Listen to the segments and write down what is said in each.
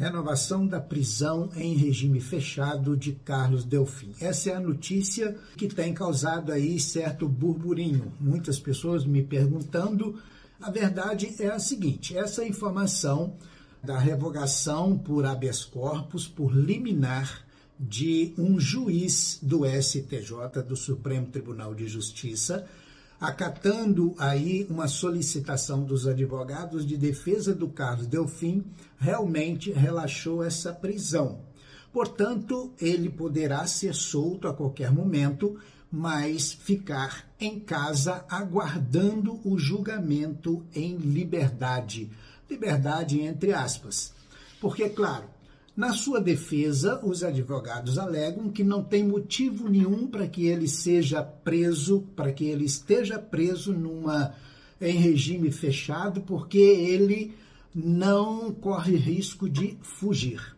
Renovação da prisão em regime fechado de Carlos Delfim. Essa é a notícia que tem causado aí certo burburinho. Muitas pessoas me perguntando. A verdade é a seguinte: essa informação da revogação por habeas corpus, por liminar de um juiz do STJ, do Supremo Tribunal de Justiça, acatando aí uma solicitação dos advogados de defesa do Carlos Delfim, realmente relaxou essa prisão. Portanto, ele poderá ser solto a qualquer momento, mas ficar em casa aguardando o julgamento em liberdade. Liberdade entre aspas. Porque, claro, na sua defesa, os advogados alegam que não tem motivo nenhum para que ele seja preso, para que ele esteja preso numa em regime fechado, porque ele não corre risco de fugir.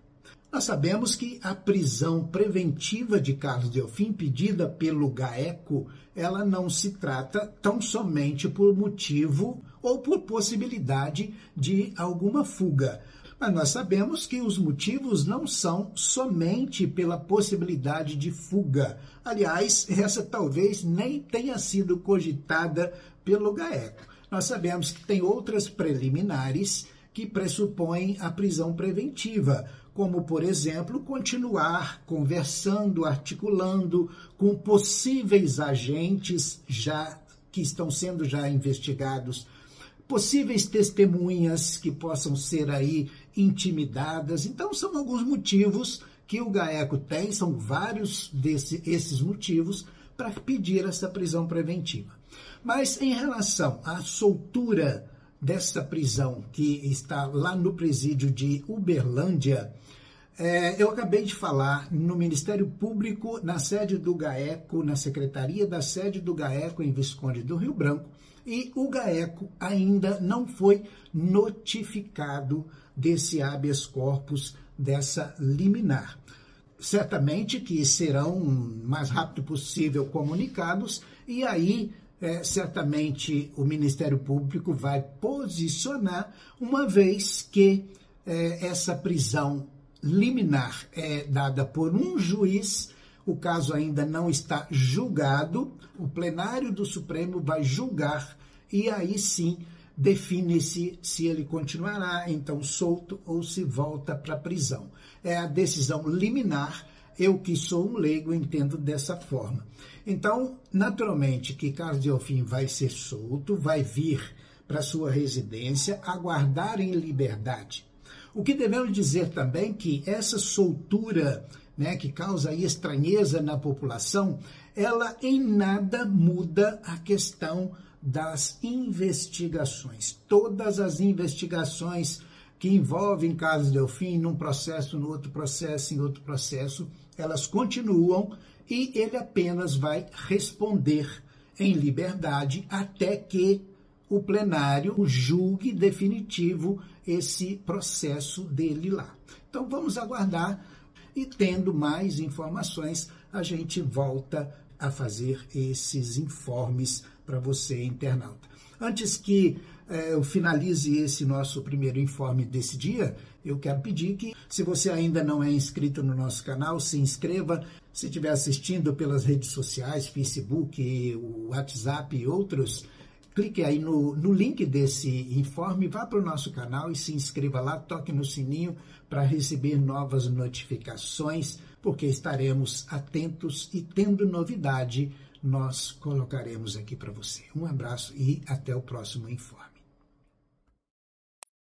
Nós sabemos que a prisão preventiva de Carlos Delfim, pedida pelo GAECO, ela não se trata tão somente por motivo ou por possibilidade de alguma fuga. Mas nós sabemos que os motivos não são somente pela possibilidade de fuga. Aliás, essa talvez nem tenha sido cogitada pelo GAECO. Nós sabemos que tem outras preliminares que pressupõem a prisão preventiva, como, por exemplo, continuar conversando, articulando com possíveis agentes já que estão sendo já investigados possíveis testemunhas que possam ser aí intimidadas. Então, são alguns motivos que o GAECO tem, são vários desse, esses motivos para pedir essa prisão preventiva. Mas em relação à soltura dessa prisão que está lá no presídio de Uberlândia, é, eu acabei de falar no Ministério Público, na sede do GAECO, na secretaria da sede do GAECO em Visconde do Rio Branco, e o GAECO ainda não foi notificado desse habeas corpus, dessa liminar. Certamente que serão mais rápido possível comunicados, e aí é, certamente o Ministério Público vai posicionar, uma vez que é, essa prisão liminar é dada por um juiz o caso ainda não está julgado, o plenário do Supremo vai julgar e aí sim define-se se ele continuará então solto ou se volta para a prisão. É a decisão liminar, eu que sou um leigo entendo dessa forma. Então, naturalmente que Carlos Delfim vai ser solto, vai vir para sua residência, aguardar em liberdade. O que devemos dizer também que essa soltura né, que causa estranheza na população, ela em nada muda a questão das investigações. Todas as investigações que envolvem casos Delfim, num processo, no outro processo, em outro processo, elas continuam e ele apenas vai responder em liberdade até que o plenário julgue definitivo esse processo dele lá. Então vamos aguardar e tendo mais informações, a gente volta a fazer esses informes para você, internauta. Antes que eh, eu finalize esse nosso primeiro informe desse dia, eu quero pedir que, se você ainda não é inscrito no nosso canal, se inscreva. Se estiver assistindo pelas redes sociais, Facebook, WhatsApp e outros, clique aí no, no link desse informe, vá para o nosso canal e se inscreva lá, toque no sininho para receber novas notificações, porque estaremos atentos e tendo novidade, nós colocaremos aqui para você. Um abraço e até o próximo informe.